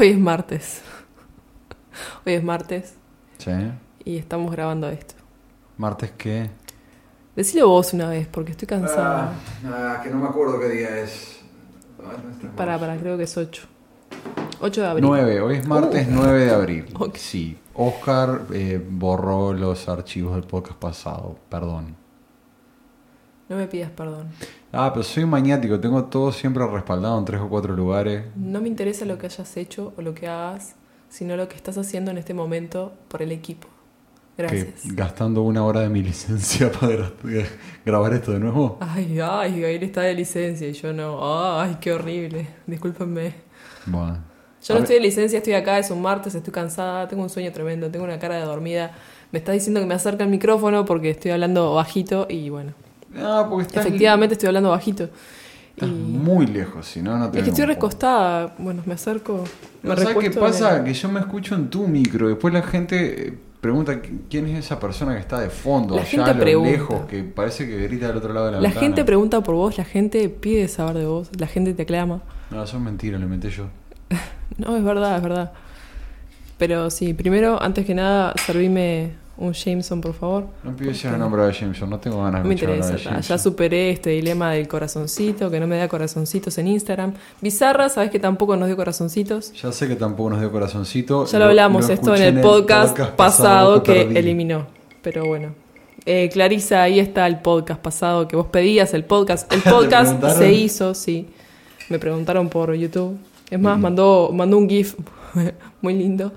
Hoy es martes. Hoy es martes Sí. y estamos grabando esto. ¿Martes qué? Decilo vos una vez, porque estoy cansada. Ah, que no me acuerdo qué día es. Para, para, creo que es 8. 8 de abril. 9, hoy es martes Uh. 9 de abril. Ok. Sí. Oscar eh, borró los archivos del podcast pasado, perdón. No me pidas perdón. Ah, pero soy maniático, tengo todo siempre respaldado en tres o cuatro lugares. No me interesa lo que hayas hecho o lo que hagas, sino lo que estás haciendo en este momento por el equipo. Gracias. Que gastando una hora de mi licencia para gra- grabar esto de nuevo. Ay, ay, Gabriel está de licencia y yo no. Ay, qué horrible. Discúlpenme. Bueno. Yo no estoy de licencia, estoy acá, es un martes, estoy cansada, tengo un sueño tremendo, tengo una cara de dormida. Me está diciendo que me acerque al micrófono porque estoy hablando bajito y bueno, Ah, porque estás, efectivamente estoy hablando bajito. estás Y muy lejos, si no, no te es que estoy recostada, bueno, me acerco. Me ¿Sabes qué pasa? el- Que yo me escucho en tu micro. Después la gente eh, pregunta qui- quién es esa persona que está de fondo, La allá gente a lo pregunta. lejos, que parece que grita del otro lado de la, La ventana. gente pregunta por vos, la gente pide saber de vos, la gente te aclama. No, eso es mentira, lo inventé yo. No, es verdad, es verdad. Pero sí, primero, antes que nada, servime un Jameson, por favor. No pido Porque el nombre de Jameson, no tengo ganas de me interesa, de ta, Jameson. ya superé este dilema del corazoncito, que no me da corazoncitos en Instagram. Bizarra, sabes que tampoco nos dio corazoncitos. Ya sé que tampoco nos dio corazoncito. Ya lo hablamos esto en el podcast, pasado que eliminó. Pero bueno. Eh, Clarisa, ahí está el podcast pasado que vos pedías, el podcast. El ¿Te podcast se hizo, sí. Me preguntaron por YouTube. Es más, mandó, mandó un GIF muy lindo.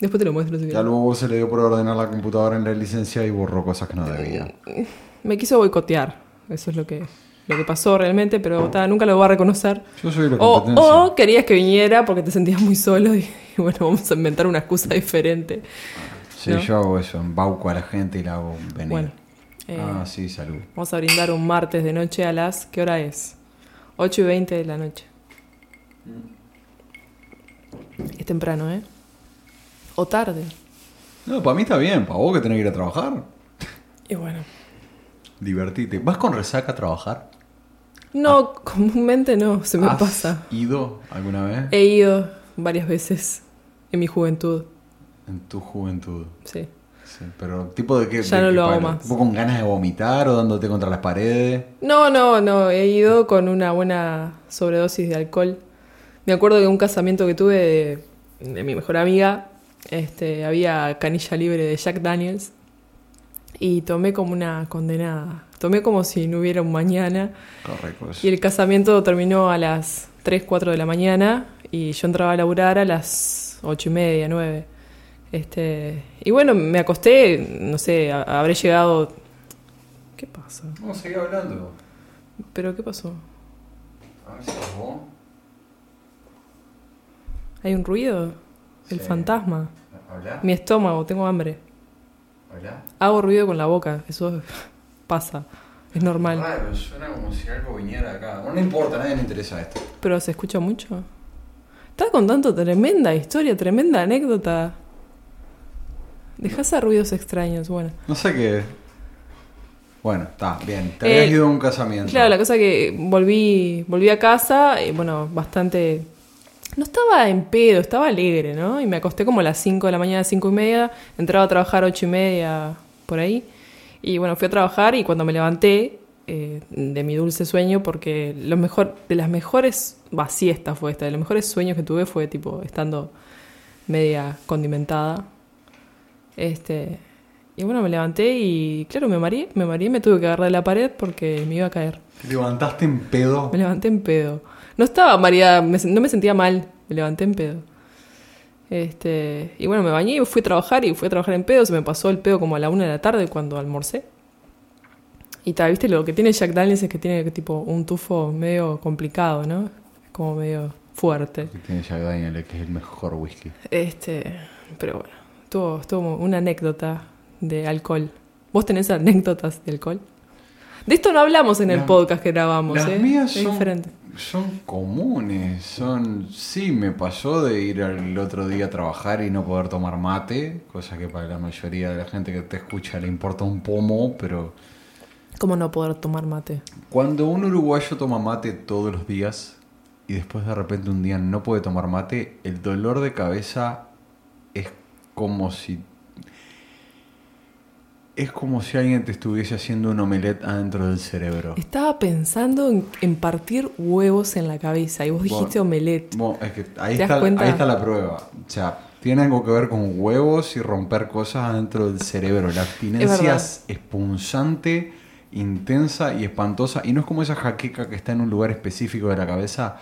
Después te lo muestro si Ya luego se le dio por ordenar la computadora en la licencia y borró cosas que no debía. Me quiso boicotear. Eso es lo que, lo que pasó realmente, pero ta, nunca lo voy a reconocer. Yo soy la O, o querías que viniera porque te sentías muy solo y, y bueno, vamos a inventar una excusa diferente. sí, ¿no? yo hago eso, embauco a la gente y la hago venir. Bueno, eh, ah, sí, salud. vamos a brindar un martes de noche a las... ¿Qué hora es? 8 y 20 de la noche. Es temprano, ¿eh? O tarde. No, para mí está bien, para vos que tenés que ir a trabajar. Y bueno. Divertite. ¿Vas con resaca a trabajar? No, comúnmente no, se me ¿Has pasa. ido alguna vez He ido varias veces en mi juventud, en tu juventud? sí. Sí, pero tipo de qué? Ya de no lo hago más. ¿Tipo con ganas de vomitar o dándote contra las paredes? No, no, no, he ido con una buena sobredosis de alcohol. Me acuerdo de un casamiento que tuve de, de mi mejor amiga, este, había canilla libre de Jack Daniels y tomé como una condenada. Tomé como si no hubiera un mañana Correcto. y el casamiento terminó a las 3, 4 de la mañana y yo entraba a laburar a las 8 y media, 9. Este, y bueno, me acosté, no sé, a- habré llegado... ¿Qué pasa? Vamos a seguir hablando. ¿Pero qué pasó? A ver si vos. ¿Hay un ruido? El Sí. fantasma. ¿Hola? Mi estómago, tengo hambre. ¿Hola? Hago ruido con la boca, eso pasa, es normal. Raro, suena como si algo viniera acá. Bueno, no importa, a nadie le interesa esto. Pero se escucha mucho. Estás contando tremenda historia, tremenda anécdota. Dejas a ruidos extraños, bueno. No sé qué. Bueno, está, bien. Te Eh, habías ido a un casamiento. Claro, la cosa que volví, volví a casa, y bueno, bastante... No estaba en pedo, estaba alegre, ¿no? Y me acosté como a las 5 de la mañana, 5 y media, entraba a trabajar 8 y media, por ahí. Y bueno, fui a trabajar y cuando me levanté eh, de mi dulce sueño, porque lo mejor, de las mejores, siesta fue esta, de los mejores sueños que tuve fue tipo estando media condimentada. Este, y bueno, me levanté y claro, me mareé, me mareé, me tuve que agarrar de la pared porque me iba a caer. Te levantaste en pedo. Me levanté en pedo. No estaba mareada, me- no me sentía mal, me levanté en pedo. Este, y bueno, me bañé y fui a trabajar y fui a trabajar en pedo, se me pasó el pedo como a la una de la tarde cuando almorcé. Y tal, viste, lo que tiene Jack Daniels es que tiene tipo un tufo medio complicado, ¿no? Como medio fuerte. Que tiene Jack Daniel, que es el mejor whisky. Este, pero bueno, tuvo, tuvo una anécdota de alcohol. ¿Vos tenés anécdotas de alcohol? De esto no hablamos en el Las- podcast que grabamos, Las ¿eh? mías es son, diferente. son comunes. Son. Sí, me pasó de ir el otro día a trabajar y no poder tomar mate. Cosa que para la mayoría de la gente que te escucha le importa un pomo, pero. ¿Cómo no poder tomar mate? Cuando un uruguayo toma mate todos los días, y después de repente un día no puede tomar mate, el dolor de cabeza es como si es como si alguien te estuviese haciendo un omelette adentro del cerebro. Estaba pensando en, en partir huevos en la cabeza y vos dijiste Bueno, omelette. Bueno, es que ahí ¿Te das está, ahí está la prueba. O sea, tiene algo que ver con huevos y romper cosas adentro del cerebro. La abstinencia verdad. es espunzante, intensa y espantosa. Y no es como esa jaqueca que está en un lugar específico de la cabeza.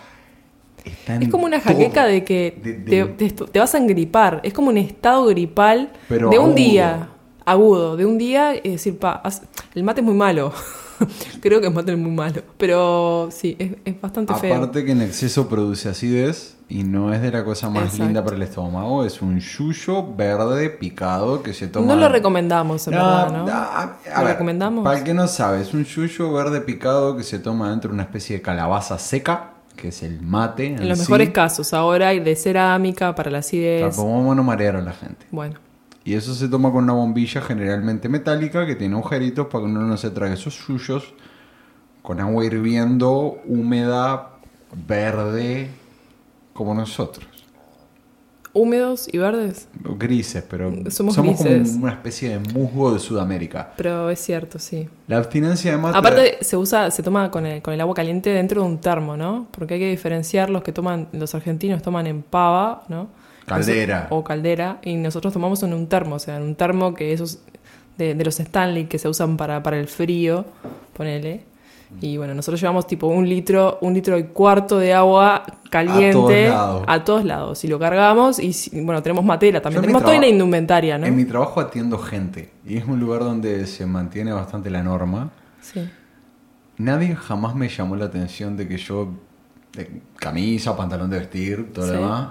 Es como una todo. jaqueca de que De- te, de- te- te vas a engripar. Es como un estado gripal Pero de un agudo. día. Agudo. De un día, es decir, pa, el mate es muy malo. Creo que el mate es muy malo. Pero sí, es, es bastante feo. Aparte que en exceso produce acidez y no es de la cosa más Exacto. linda para el estómago. Es un yuyo verde picado que se toma... No lo recomendamos, en verdad, ¿no? a- a ¿Lo ver, recomendamos? Para el que no sabe, es un yuyo verde picado que se toma dentro de una especie de calabaza seca, que es el mate. En los mejores casos. Ahora hay de cerámica para la acidez. Vamos a no marear a la gente. Bueno, Y eso se toma con una bombilla generalmente metálica que tiene agujeritos para que uno no se trague esos yuyos con agua hirviendo, húmeda, verde, como nosotros. húmedos y verdes. Grises, pero Somos como grises. una especie de musgo de Sudamérica. Pero es cierto, sí. La abstinencia de mate... Aparte se usa, se toma con el, con el agua caliente dentro de un termo, ¿no? Porque hay que diferenciar los que toman, los argentinos toman en pava, ¿no? Caldera. O caldera, y nosotros tomamos en un termo, o sea, en un termo que esos de, de los Stanley que se usan para, para el frío, ponele. Y bueno, nosotros llevamos tipo un litro, un litro y cuarto de agua caliente A todos lados. a todos lados. Y lo cargamos y bueno, tenemos matera también. Yo Tenemos toda la indumentaria, ¿no? En mi trabajo atiendo gente y es un lugar donde se mantiene bastante la norma. Sí. Nadie jamás me llamó la atención de que yo, de camisa, pantalón de vestir, todo Sí. lo demás,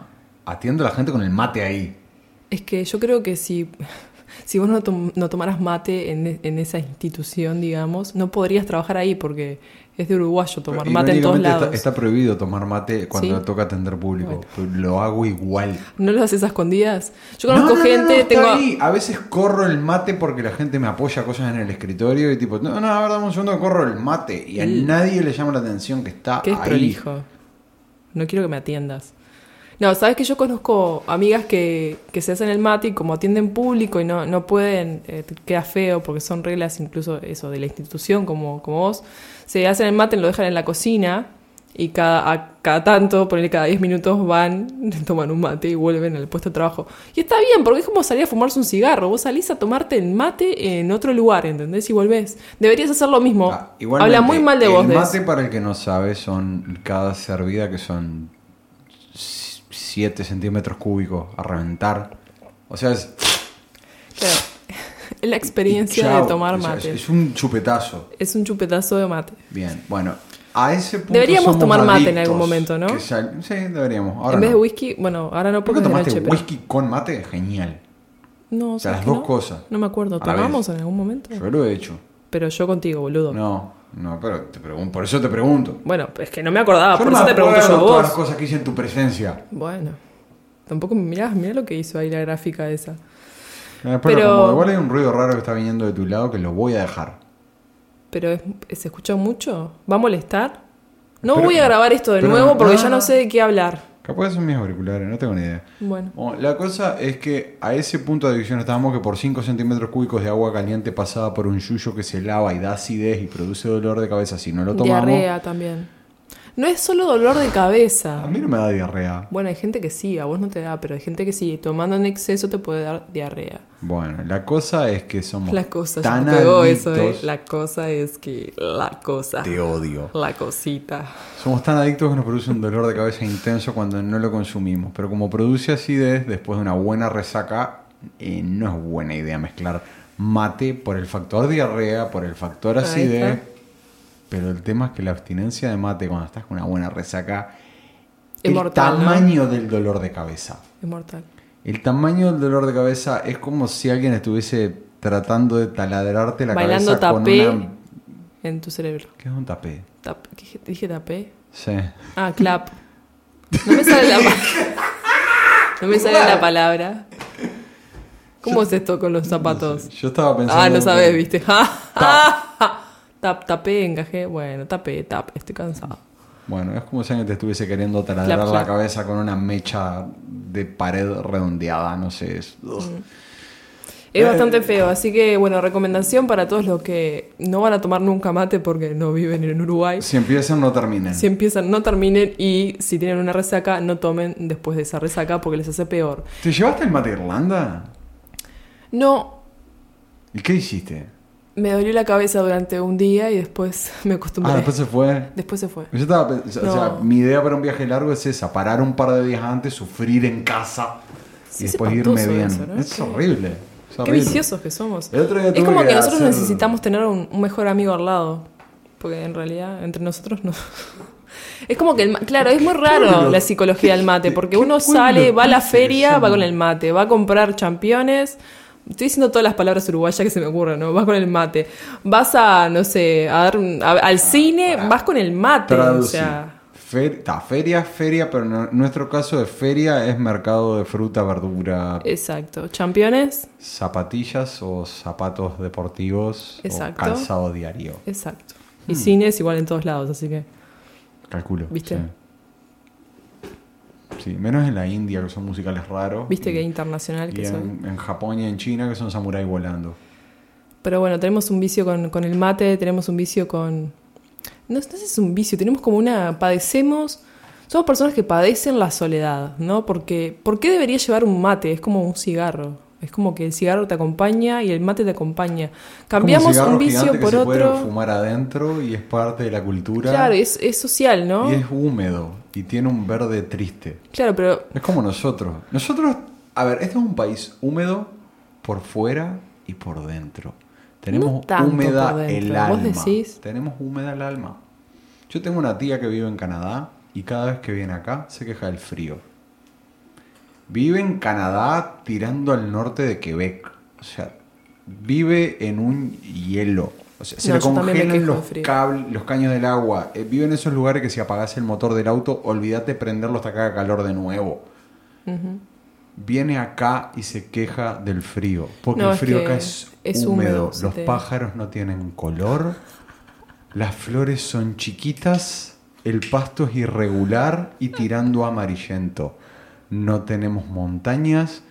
atiendo a la gente con el mate ahí. Es que yo creo que si, si vos no, tom- no tomaras mate en, e- en esa institución, digamos, no podrías trabajar ahí porque es de uruguayo tomar mate en todos lados. Está, está prohibido tomar mate cuando Sí. toca atender público. Bueno. pero Lo hago igual. ¿No lo haces a escondidas? Yo conozco No, no, gente, tengo... ahí. A veces corro el mate porque la gente me apoya cosas en el escritorio y tipo, no, no, a ver, dame un segundo corro el mate. Y a El- nadie le llama la atención que está que es ahí. prolijo. No quiero que me atiendas. No, sabes que yo conozco amigas que, que se hacen el mate y como atienden público y no, no pueden, eh, queda feo porque son reglas incluso eso de la institución como, como vos, se hacen el mate, lo dejan en la cocina y cada, a- cada tanto, por cada 10 minutos van, toman un mate y vuelven al puesto de trabajo. Y está bien, porque es como salir a fumarse un cigarro. Vos salís a tomarte el mate en otro lugar, ¿entendés? Y volvés. Deberías hacer lo mismo. Ah, Habla muy mal de vos El mate, para el que no sabe, son cada servida que son 7 centímetros cúbicos a reventar. O sea, es. Claro. Es la experiencia chao. de tomar mate. es, es un chupetazo. Es un chupetazo de mate. Bien, bueno. A ese punto Deberíamos somos tomar mate en algún momento, ¿no? Sí, deberíamos. Ahora en vez no. de whisky, bueno, ahora no ¿Por porque qué es de tomaste noche, pero... whisky con mate? Genial. No, O sea, ¿sabes las dos no? cosas. No me acuerdo. ¿Tomamos en algún momento? Yo lo he hecho. Pero yo contigo, boludo. No, no, pero te pregun- por eso te pregunto. Bueno, es que no me acordaba, Yo por no eso te pregunto yo a acuerdo todas las vos. cosas que hice en tu presencia. Bueno. Tampoco mirá, mirá lo que hizo ahí la gráfica esa. Eh, Pero, Pero- como igual hay un ruido raro que está viniendo de tu lado que lo voy a dejar. Pero es- ¿se escucha mucho? ¿Va a molestar? No Pero- voy a grabar esto de nuevo porque no, ya no. sé de qué hablar. Capaz son mis auriculares, no tengo ni idea. Bueno. Bueno, la cosa es que a ese punto de adicción estábamos que por 5 centímetros cúbicos de agua caliente pasada por un yuyo que se lava y da acidez y produce dolor de cabeza si no lo tomamos. Diarrea también. No es solo dolor de cabeza. A mí no me da diarrea. Bueno, hay gente que sí, a vos no te da, pero hay gente que sí, tomando en exceso te puede dar diarrea. Bueno, la cosa es que somos La cosa, tan te adictos. eso, ¿eh? La cosa es que la cosa, Te odio. la cosita. Somos tan adictos que nos produce un dolor de cabeza intenso cuando no lo consumimos. Pero como produce acidez, después de una buena resaca, eh, no es buena idea mezclar mate por el factor diarrea, por el factor acidez. Pero el tema es que la abstinencia de mate cuando estás con una buena resaca, Es el mortal, ¿no? tamaño del dolor de cabeza. Es mortal. El tamaño del dolor de cabeza es como si alguien estuviese tratando de taladrarte la Bailando cabeza tapé con una... en tu cerebro. ¿Qué es un tapé? Tap- ¿qué dije- tapé? Sí. Ah, clap. No me sale la, no me sale la palabra. ¿Cómo es esto con los zapatos? Yo estaba pensando... Ah, no sabes, viste. Ja, ja. Tap, tapé, encajé. Bueno, tapé, tap, estoy cansado. Bueno, es como si alguien te estuviese queriendo taladrar la cabeza con una mecha de pared redondeada, no sé. Es, ugh. Es Eh, bastante feo, así que bueno, recomendación para todos los que no van a tomar nunca mate porque no viven en Uruguay. Si empiezan, no terminen. Si empiezan, no terminen y si tienen una resaca, no tomen después de esa resaca porque les hace peor. ¿Te llevaste el mate a Irlanda? No, ¿Y qué hiciste? Me dolió la cabeza durante un día y después me acostumbré. Ah, después se fue. Después se fue. Yo estaba o sea, mi idea para un viaje largo es esa, parar un par de días antes, sufrir en casa Sí, y es después irme bien. eso, ¿no? Es Qué- horrible. es Qué horrible. viciosos que somos. Es como que, nosotros hacer- necesitamos tener un, un mejor amigo al lado. Porque en realidad, entre nosotros no. Es como que, el claro, es muy raro la psicología del mate. Porque uno ¿Qué sale, va a la feria, va con el mate, va a comprar championes. Estoy diciendo todas las palabras uruguayas que se me ocurren, ¿no? Vas con el mate. Vas a, no sé, a dar un- a- al cine, vas con el mate. O Traducí. sea, Fer- ta, feria, feria, pero en nuestro caso de feria es mercado de fruta, verdura, exacto. Championes, zapatillas o zapatos deportivos Exacto. o calzado diario. exacto. Y Hmm. cine es igual en todos lados, así que. Calculo. ¿Viste? Sí. Sí, menos en la India que son musicales raros. Viste y- que internacional y que soy. en, en Japón y en China que son samuráis volando. Pero bueno, tenemos un vicio con, con el mate, tenemos un vicio con... No, no sé si es un vicio, tenemos como una... Padecemos... Somos personas que padecen la soledad, ¿no? Porque ¿por qué debería llevar un mate? Es como un cigarro. Es como que el cigarro te acompaña y el mate te acompaña. Cambiamos un, vicio por que se puede otro. fumar adentro y es parte de la cultura. Claro, es, es social, ¿no? Y es húmedo y tiene un verde triste. Claro, pero Es como nosotros. Nosotros, a ver, este es un país húmedo por fuera y por dentro. Tenemos No húmeda el ¿vos alma. decís? Tenemos húmeda el alma. Yo tengo una tía que vive en Canadá y cada vez que viene acá se queja del frío. Vive en Canadá tirando al norte de Quebec. O sea, vive en un hielo. O sea, se No, le congelan los cables, los caños del agua. Eh, vive en esos lugares que si apagás el motor del auto, olvídate de prenderlo hasta que haga calor de nuevo. Viene acá y se queja del frío. Porque No, el es frío que acá es, es húmedo. Los te- pájaros no tienen color. Las flores son chiquitas. El pasto es irregular y tirando amarillento. No tenemos montañas.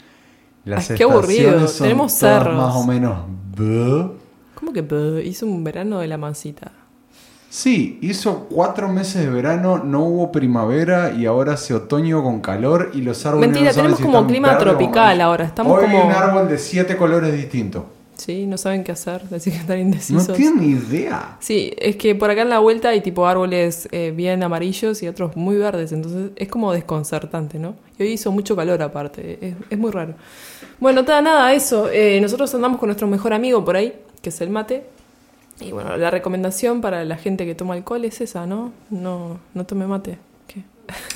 Las Ay, qué aburrido. son Tenemos cerros. más o menos. bleh. ¿Cómo que puh? hizo un verano de la mancita? Sí, hizo cuatro meses de verano, no hubo primavera y ahora hace otoño con calor y los árboles Mentira, no tenemos si como clima tropical ahora, estamos Hoy como- un árbol de siete colores distintos. Sí, no saben qué hacer, decir que están No indecisos. tienen ni idea. Sí, es que por acá en la vuelta hay tipo árboles eh, bien amarillos y otros muy verdes, entonces es como desconcertante, ¿no? Y hoy hizo mucho calor aparte, es, es muy raro. Bueno, nada, nada, eso. eh, nosotros andamos con nuestro mejor amigo por ahí, que es el mate. Y bueno, la recomendación para la gente que toma alcohol es esa, ¿no? No, no tome mate.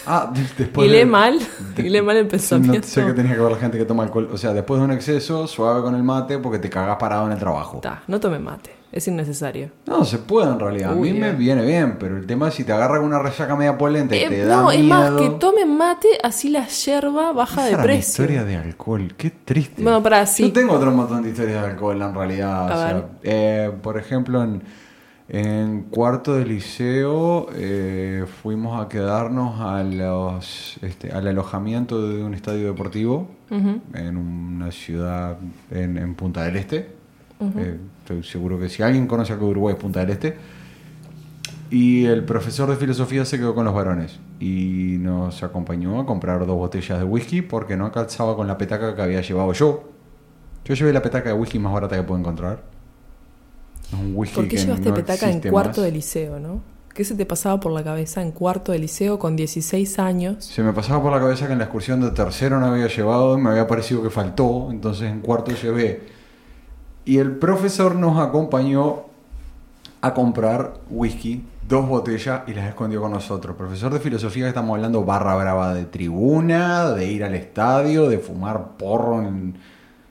Ah, de- después Y de- mal, de- y lee mal el pensamiento. No sé que tenía que ver la gente que toma alcohol. O sea, después de un exceso, suave con el mate porque te cagás parado en el trabajo. Ta, no tome mate, es innecesario. No, se puede en realidad. A mí me eh. viene bien, pero el tema es si te agarra con una resaca media polenta y Eh, te da no, es más, que tomen mate, así la yerba baja Esa de era mi precio. historia de alcohol, qué triste. Bueno, pará, sí. Yo tengo otro montón de historias de alcohol en realidad. A o sea, eh, por ejemplo, en, en cuarto de liceo eh, fuimos a quedarnos a los, este, al alojamiento de un estadio deportivo en una ciudad en, en Punta del Este. Eh, estoy seguro que si alguien conoce de Uruguay es Punta del Este. Y el profesor de filosofía se quedó con los varones y nos acompañó a comprar dos botellas de whisky porque no calzaba con la petaca que había llevado yo. Yo llevé la petaca de whisky más barata que puedo encontrar. Un whisky ¿Por qué que llevaste no petaca en cuarto más. de liceo, no? ¿Qué se te pasaba por la cabeza en cuarto de liceo con 16 años? Se me pasaba por la cabeza que en la excursión de tercero no había llevado, me había parecido que faltó, entonces en cuarto llevé. Y el profesor nos acompañó a comprar whisky, dos botellas, y las escondió con nosotros. Profesor de filosofía que estamos hablando barra brava de tribuna, de ir al estadio, de fumar porro. en-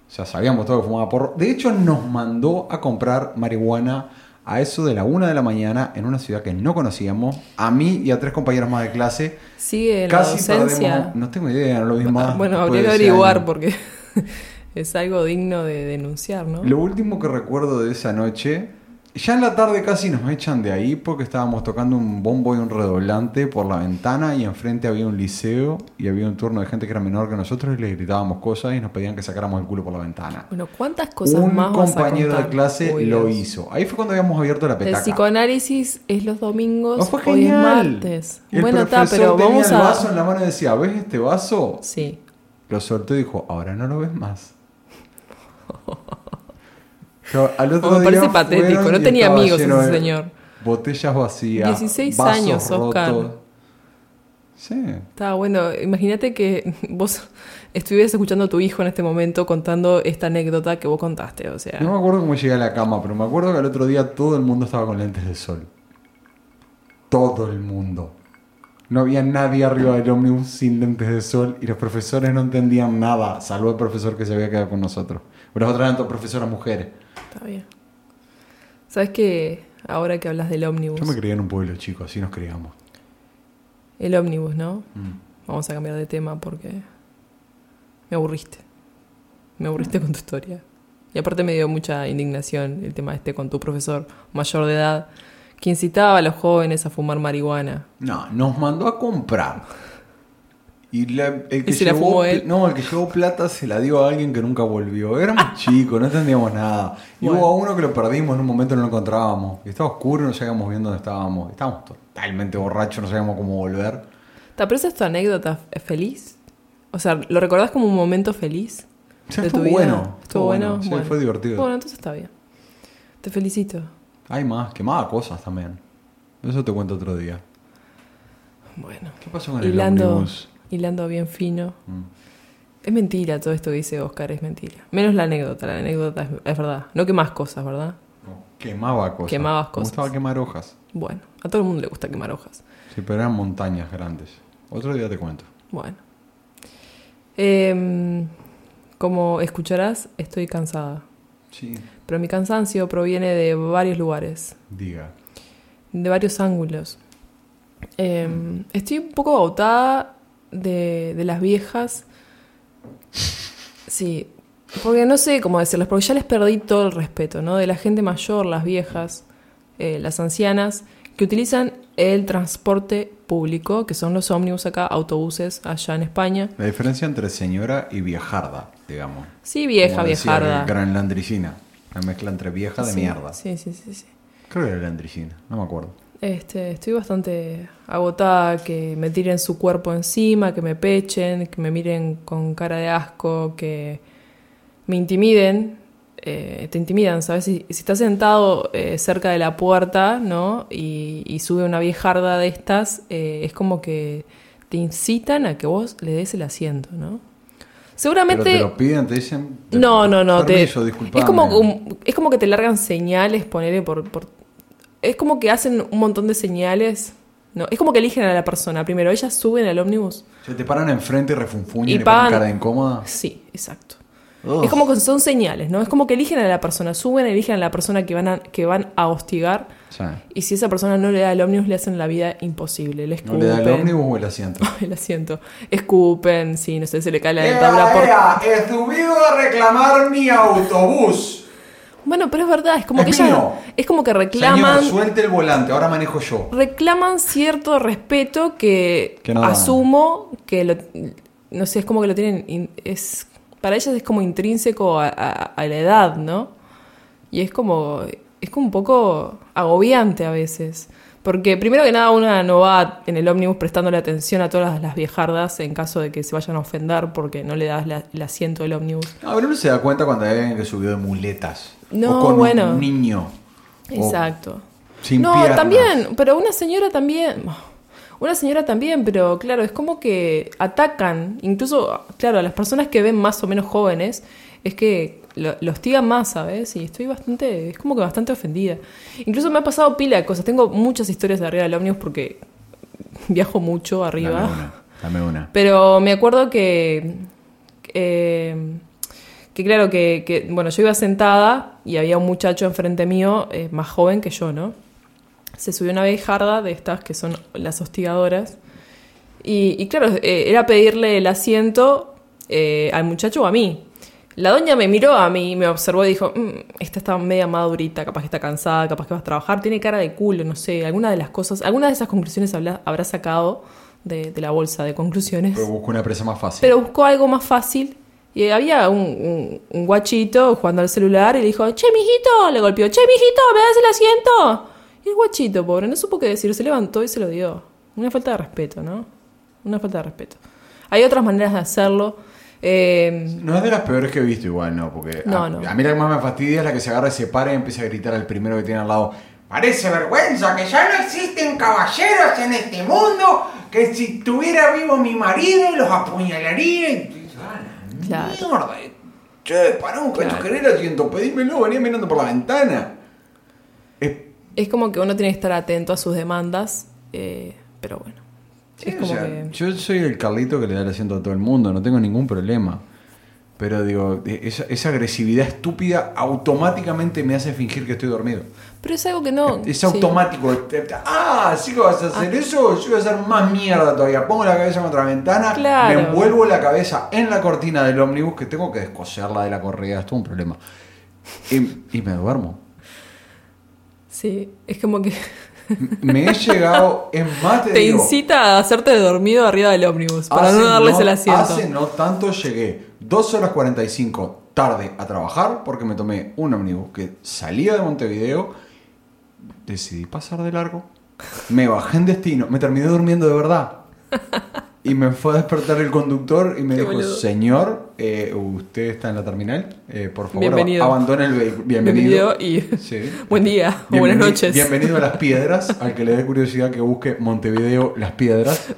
O sea, sabíamos todo que fumaba porro. De hecho, nos mandó a comprar marihuana a eso de la una de la mañana en una ciudad que no conocíamos, a mí y a tres compañeros más de clase. ¿Sigue la Casi docencia? perdemos. No tengo idea, no lo vi más. bueno, habría que averiguar porque es algo digno de denunciar, ¿no? Lo último que recuerdo de esa noche Ya en la tarde casi nos echan de ahí porque estábamos tocando un bombo y un redoblante por la ventana y enfrente había un liceo y había un turno de gente que era menor que nosotros y les gritábamos cosas y nos pedían que sacáramos el culo por la ventana. Bueno, ¿cuántas cosas un más vas a compañero de clase Uy, lo hizo. Ahí fue cuando habíamos abierto la El petaca. psicoanálisis es los domingos, No, fue hoy es martes. El bueno, está, pero tenía vamos el a... vaso en la mano y decía, ¿ves este vaso? Sí. Lo soltó y dijo, ahora no lo ves más. Pero al otro Me parece patético, no tenía amigos ese señor. Botellas vacías. 16 vasos años, Oscar. rotos. Sí. Estaba bueno. Imagínate que vos estuvieras escuchando a tu hijo en este momento contando esta anécdota que vos contaste. O sea, No me acuerdo cómo llegué a la cama, pero me acuerdo que al otro día todo el mundo estaba con lentes de sol. Todo el mundo. No había nadie arriba del ómnibus sin lentes de sol y los profesores no entendían nada, salvo el profesor que se había quedado con nosotros. Pero las otras eran profesoras mujeres. está bien. ¿Sabes que ahora que hablas del ómnibus? Yo me crié en un pueblo chico, así nos criamos. El ómnibus, ¿no? Mm. Vamos a cambiar de tema porque me aburriste. Me aburriste con tu historia. Y aparte me dio mucha indignación el tema este con tu profesor mayor de edad que incitaba a los jóvenes a fumar marihuana. No, nos mandó a comprar. Y la- el, que ¿Y se la llevó, fumó pl- él? no, el que llevó plata se la dio a alguien que nunca volvió. Éramos chicos, no entendíamos nada. Y Bueno. hubo a uno que lo perdimos en un momento no lo encontrábamos. Y estaba oscuro, no sabíamos bien dónde estábamos. Estábamos totalmente borrachos, no sabíamos cómo volver. ¿Te aprecia tu anécdota feliz? O sea, ¿lo recordás como un momento feliz Sí, de fue tu vida? bueno, ¿Estuvo bueno? bueno, sí, Bueno. fue divertido. Bueno, entonces está bien. Te felicito. Hay más, quemaba cosas también. Eso te cuento otro día. Bueno. ¿Qué pasó con el Hilando? Hilando bien fino. Mm. Es mentira todo esto que dice Oscar, es mentira. Menos la anécdota, la anécdota es, es verdad. No que más cosas, ¿verdad? No, Quemaba cosas. Quemabas Me cosas. gustaba quemar hojas. Bueno, a todo el mundo le gusta quemar hojas. Sí, pero eran montañas grandes. Otro día te cuento. Bueno. Em, como escucharás, estoy cansada. Sí. Pero mi cansancio proviene de varios lugares, Diga. de varios ángulos. Em, estoy un poco agotada de, de las viejas. Sí, porque no sé cómo decirles, porque ya les perdí todo el respeto, ¿no? De la gente mayor, las viejas, eh, las ancianas, que utilizan el transporte público, que son los ómnibus acá, autobuses allá en España. La diferencia entre señora y viejarda, digamos. Sí, vieja, Como viejarda. Gran landricina. La mezcla entre vieja de Sí, mierda. Sí, sí, sí, sí. Creo que era landricina, no me acuerdo. Este, estoy bastante agotada que me tiren su cuerpo encima, que me pechen, que me miren con cara de asco, que me intimiden. eh, te intimidan, ¿sabes? Si, si estás sentado eh, cerca de la puerta, ¿no? Y, y sube una viejarda de estas, eh, es como que te incitan a que vos le des el asiento, ¿no? Seguramente... Pero te lo piden, te dicen. te- No, no, no. Permiso, es, como, es como que te largan señales, ponerle por, por. Es como que hacen un montón de señales. No, es como que eligen a la persona. Primero, ellas suben al ómnibus. Se te paran enfrente y refunfuñan Y y, ponen pagan- cara de incómoda. Sí, exacto. Ugh. Es como que son señales, ¿no? Es como que eligen a la persona. Suben, eligen a la persona que van a, que van a hostigar. Sí. Y si esa persona no le da el ómnibus, le hacen la vida imposible. Le ¿No escupen. le da el ómnibus o el asiento? el asiento. Escupen, sí, no sé, se le cae la dentadura por. a reclamar mi autobús. Bueno, pero es verdad, es como Es que mío. Es como que reclaman. Señor, suelte el volante, ahora manejo yo. reclaman cierto respeto que, Que no dan. asumo que lo, no sé es como que lo tienen es para ellas es como intrínseco a, a- a la edad no y es como es como un poco agobiante a veces porque primero que nada una no va en el ómnibus prestándole atención a todas las viejardas en caso de que se vayan a ofender porque no le das la- el asiento del ómnibus No, pero uno se da cuenta cuando hay alguien que subió de muletas. No, o con bueno. un niño. Exacto. sin no, piernas. también, pero una señora también. Una señora también, pero claro, es como que atacan, incluso, claro, a las personas que ven más o menos jóvenes, es que lo, lo hostigan más, ¿sabes? Y estoy bastante, es como que bastante ofendida. Incluso me ha pasado pila de cosas. Tengo muchas historias de arriba del ómnibus porque viajo mucho arriba. Dame una. Dame una. Pero me acuerdo que. eh, que claro, que, que, Bueno, yo iba sentada y había un muchacho enfrente mío, eh, más joven que yo, ¿no? Se subió una viejarda de estas que son las hostigadoras. Y, y claro, eh, era pedirle el asiento eh, al muchacho o a mí. La doña me miró a mí, me observó y dijo, "Mm, esta está media madurita, capaz que está cansada, capaz que vas a trabajar, tiene cara de culo, no sé, alguna de las cosas, alguna de esas conclusiones habla- habrá sacado de, de la bolsa de conclusiones. Pero busco una presa más fácil. Pero buscó algo más fácil. Y había un, un- un guachito jugando al celular y le dijo, che, mijito, le golpeó, che, mijito, ¿me das el asiento? Y el guachito, pobre, no supo qué decir, se levantó y se lo dio. Una falta de respeto, ¿no? Una falta de respeto. Hay otras maneras de hacerlo. Eh, No es de las peores que he visto igual, ¿no? Porque No, a, no. a mí la que más me fastidia es la que se agarra y se para y empieza a gritar al primero que tiene al lado. Parece vergüenza que ya no existen caballeros en este mundo, que si estuviera vivo mi marido los apuñalaría y... ¡Ah, la Claro. Mierda. Che, pará un cacho, querés el asiento, pedímelo, venía mirando por la ventana. Es es como que uno tiene que estar atento a sus demandas, eh, pero bueno. Sí, es o como sea, que... Yo soy el Carlito que le da el asiento a todo el mundo, no tengo ningún problema. Pero digo, e- esa, esa agresividad estúpida automáticamente me hace fingir que estoy dormido. Pero es algo que no... es automático. Ah, sí que vas a hacer eso, yo voy a hacer más mierda todavía. Pongo la cabeza contra la ventana, Claro. me envuelvo la cabeza en la cortina del ómnibus, que tengo que descoserla de la correa, es todo un problema. Y, y me duermo. Sí, es como que Me he llegado, es más, te, te digo, incita a hacerte dormido arriba del ómnibus para no darles no- el asiento. Hace no tanto llegué 2 horas 45 tarde a trabajar porque me tomé un ómnibus que salía de Montevideo. Decidí pasar de largo. Me bajé en destino. Me terminé durmiendo de verdad. Y me fue a despertar el conductor y me Qué dijo, boludo. señor, eh, usted está en la terminal. Eh, por favor, Bienvenido. ab- abandone el vehículo. Bienvenido. Bienvenido y Sí. buen día o Bienveni- buenas noches. Bienvenido a Las Piedras. Al que le dé curiosidad que busque Montevideo Las Piedras.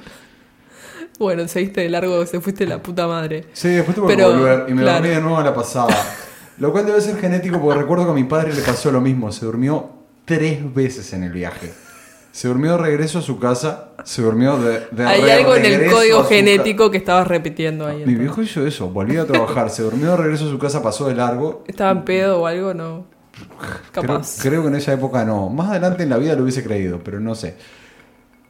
Bueno, seguiste de largo, se fuiste la puta madre. Sí, después tuve que volver y me claro. dormí de nuevo a la pasada. Lo cual debe ser genético porque recuerdo que a mi padre le pasó lo mismo. Se durmió tres veces en el viaje. Se durmió de regreso a su casa. Se durmió de, de Hay re- algo en el código genético que estabas repitiendo ahí. Mi viejo hizo eso. Volvió a trabajar. Se durmió de regreso a su casa. Pasó de largo. ¿Estaba en pedo o algo? No. Creo, Capaz. creo que en esa época no. Más adelante en la vida lo hubiese creído, pero no sé.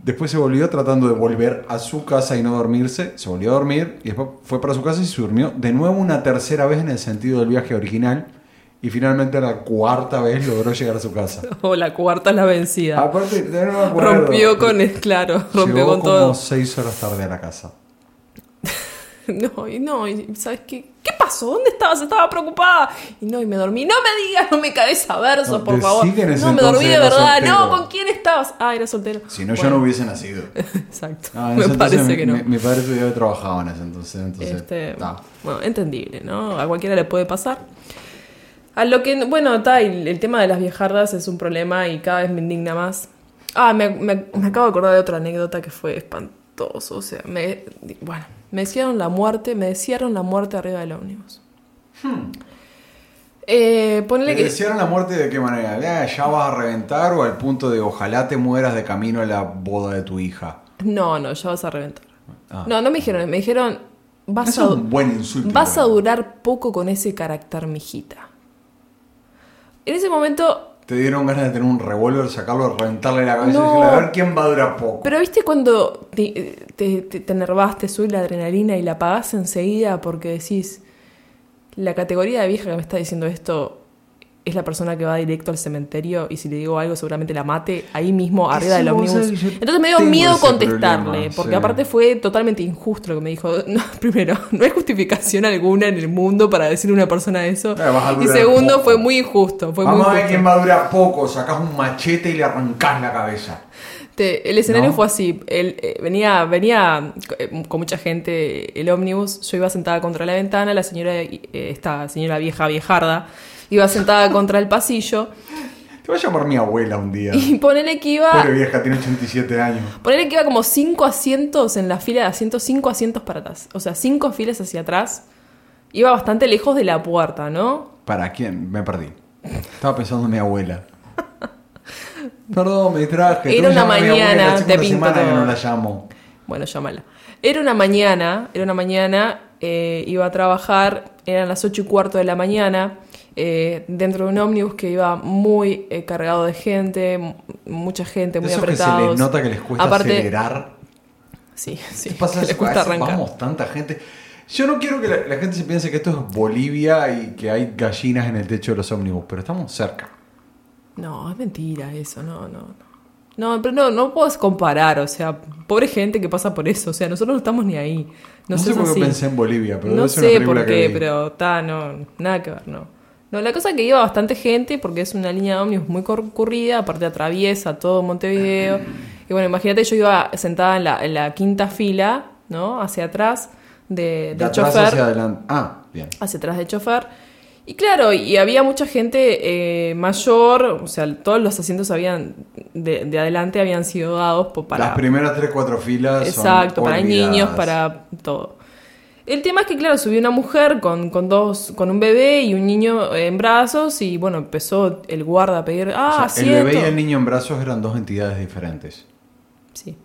Después se volvió tratando de volver a su casa y no dormirse. Se volvió a dormir y después fue para su casa y se durmió de nuevo una tercera vez en el sentido del viaje original. Y finalmente la cuarta vez logró llegar a su casa. O la cuarta es la vencida. Aparte, no me acuerdo. rompió con claro, rompió Llegó con como todo. seis horas tarde a la casa. No, y no, y ¿sabes qué? ¿Qué pasó? ¿Dónde estabas? Estaba preocupada. Y no, y me dormí. No me digas, no me caes a versos, No, por favor. No, me dormí de verdad. soltero. No, ¿con quién estabas? Ah, era soltero. Si no, yo no hubiese nacido. Exacto. Ah, me parece mi, que no. Mi, mi padre todavía trabajaba en ese entonces. entonces Este, bueno, entendible, ¿no? A cualquiera le puede pasar. A lo que, bueno, está, el, el tema de las viejardas es un problema y cada vez me indigna más. Ah, me, me- me acabo de acordar de otra anécdota que fue espantoso. O sea, me, bueno, me desearon la muerte, me desearon la muerte arriba del ómnibus. Eh, ponele ¿Le que... desearon la muerte de qué manera? ¿Ya, ¿Ya vas a reventar o al punto de ojalá te mueras de camino a la boda de tu hija? No, no, ya vas a reventar. Ah. No, no me dijeron, me dijeron, vas Eso a... es un buen insulto. Vas a durar poco con ese carácter, mijita. En ese momento, Te dieron ganas de tener un revólver, sacarlo, reventarle la cabeza No. y decirle, a ver quién va a durar poco. pero viste cuando te, te, te, te enervás, te sube la adrenalina y la apagás enseguida porque decís, la categoría de vieja que me está diciendo esto es la persona que va directo al cementerio y si le digo algo seguramente la mate ahí mismo arriba del ómnibus. Entonces me dio miedo contestarle, problema, porque sí. aparte fue totalmente injusto lo que me dijo. No, primero, no hay justificación alguna en el mundo para decirle a una persona eso. Eh, Y segundo, poco. fue muy injusto. Fue Vamos muy a ver injusto. quién va a durar poco. Sacás un machete y le arrancás la cabeza. Te- el escenario ¿No? fue así. El, eh, venía, venía eh, con mucha gente el ómnibus. Yo iba sentada contra la ventana. La señora, eh, esta señora vieja viejarda, iba sentada contra el pasillo. Te voy a llamar mi abuela un día. Y ponele que iba. Pobre vieja, tiene 87 años. Ponele que iba como cinco asientos en la fila de asientos, cinco asientos para atrás. O sea, cinco filas hacia atrás. Iba bastante lejos de la puerta, ¿no? ¿Para quién? Me perdí. Estaba pensando en mi abuela. Perdón, me distraje. Era una mañana, te pinto que no la llamo. Bueno, llámala. Era una mañana, era una mañana, eh, iba a trabajar, eran las ocho y cuarto de la mañana, eh, dentro de un ómnibus que iba muy eh, cargado de gente, mucha gente, muy Eso que se les nota que les cuesta Aparte, acelerar. Sí, sí, ¿Qué pasa? que les cuesta arrancar. Vamos, tanta gente. Yo no quiero que la, la gente se piense que esto es Bolivia y que hay gallinas en el techo de los ómnibus, pero estamos cerca. No, es mentira eso, no, no, no. No, pero no, no puedes comparar, o sea, pobre gente que pasa por eso, o sea, nosotros no estamos ni ahí. No, No, sé por qué pensé en Bolivia, pero no debe ser una sé por qué, pero está, no, nada que ver, no. No, la cosa es que iba bastante gente porque es una línea de ómnibus muy concurrida, aparte atraviesa todo Montevideo. Y bueno, imagínate, yo iba sentada en la, en la quinta fila, ¿no? Hacia atrás de, De del chofer hacia adelante. Ah, bien. hacia atrás del chofer. Y claro, y había mucha gente eh, mayor, o sea, todos los asientos habían de, de adelante habían sido dados para... Las primeras tres, cuatro filas son Exacto, para niños, para todo. El tema es que, claro, subió una mujer con, con dos, con un bebé y un niño en brazos y bueno, empezó el guarda a pedir, ah, O sea, el bebé y asiento". el niño en brazos eran dos entidades diferentes. Sí.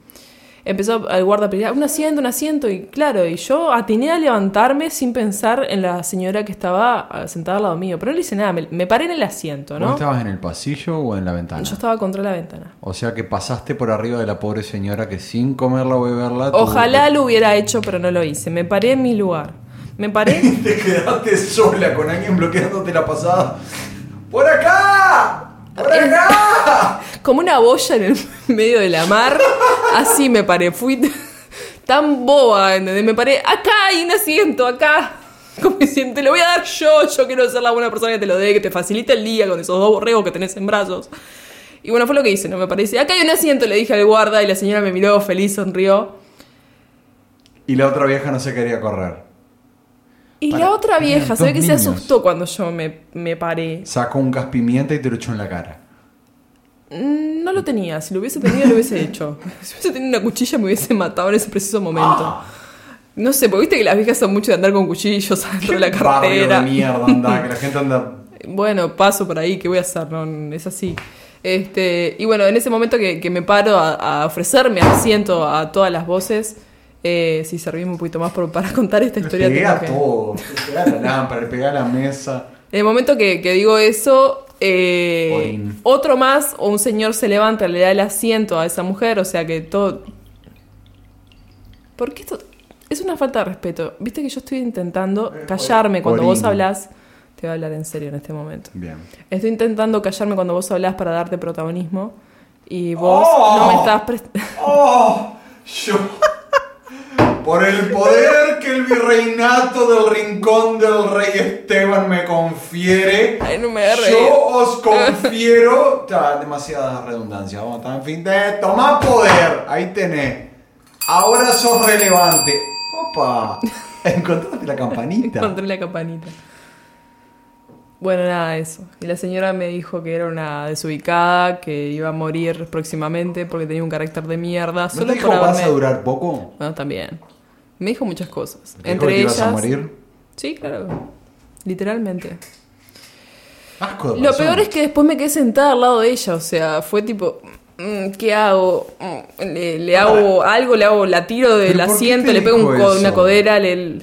Empezó el guarda a "Ah, un asiento, un asiento, y claro, y yo atiné a levantarme sin pensar en la señora que estaba ah, sentada al lado mío, pero no le hice nada, me, me paré en el asiento, ¿Vos ¿no? estabas en el pasillo o en la ventana? Yo estaba contra la ventana. O sea que pasaste por arriba de la pobre señora que sin comerla o beberla... Ojalá lo hubiera hecho, pero no lo hice. Me paré en mi lugar. Me paré. Te quedaste sola con alguien bloqueándote la pasada. ¡Por acá! ¡Por acá! como una boya en el medio de la mar. Así me paré. Fui tan boba, ¿entendés? Me paré, acá hay un asiento, acá. Como diciendo, te lo voy a dar yo, yo quiero ser la buena persona que te lo dé, que te facilite el día con esos dos borregos que tenés en brazos. Y bueno, fue lo que hice, ¿no? Me parece, acá hay un asiento, le dije al guarda y la señora me miró feliz, sonrió. Y la otra vieja no se quería correr. Y Para- la otra vieja, se ve que se asustó cuando yo me, me paré. Sacó un gas pimienta y te lo echó en la cara. Mm, No lo tenía, si lo hubiese tenido lo hubiese hecho. Si hubiese tenido una cuchilla me hubiese matado en ese preciso momento. No sé, porque viste que las viejas son mucho de andar con cuchillos adentro de la Barrio de cartera. mierda, anda, que la gente anda... Bueno, paso por ahí, ¿qué voy a hacer? No, es así. Este, y bueno, en ese momento que, que me paro a, a ofrecerme asiento a todas las voces, eh, si servimos un poquito más por- para contar esta Le historia. pegué tengo a todo. Le pegué a la lámpara, le pegué a la mesa. En el momento que, que digo eso, eh, otro más o un señor se levanta, le da el asiento a esa mujer, o sea que todo... ¿Por qué esto? Es una falta de respeto. Viste que yo estoy intentando callarme cuando vos hablas. Te voy a hablar en serio en este momento. Bien. Estoy intentando callarme cuando vos hablas para darte protagonismo. Y vos ¡Oh! no me estás prestando... ¡Oh! Yo. Por el poder que el virreinato del rincón del rey Esteban me confiere, Ay, no me agarre. yo os confiero. Está demasiada redundancia. Vamos a estar en fin de. Toma poder. Ahí tenés. Ahora sos relevante. Opa. Encontraste la campanita. Encontré la campanita. Bueno, nada, eso. Y la señora me dijo que era una desubicada, que iba a morir próximamente porque tenía un carácter de mierda. ¿No Solo te dijo por vas haberme... a durar poco? Bueno, también. Me dijo muchas cosas. ¿Te dijo Entre te ellas. ibas a morir? Sí, claro. Literalmente. Asco de Lo persona. peor es que después me quedé sentada al lado de ella. O sea, fue tipo. mm, ¿Qué hago? Mm, Le, le hago algo, le hago, la tiro del ¿Pero por qué asiento, le pego un co- una codera, le.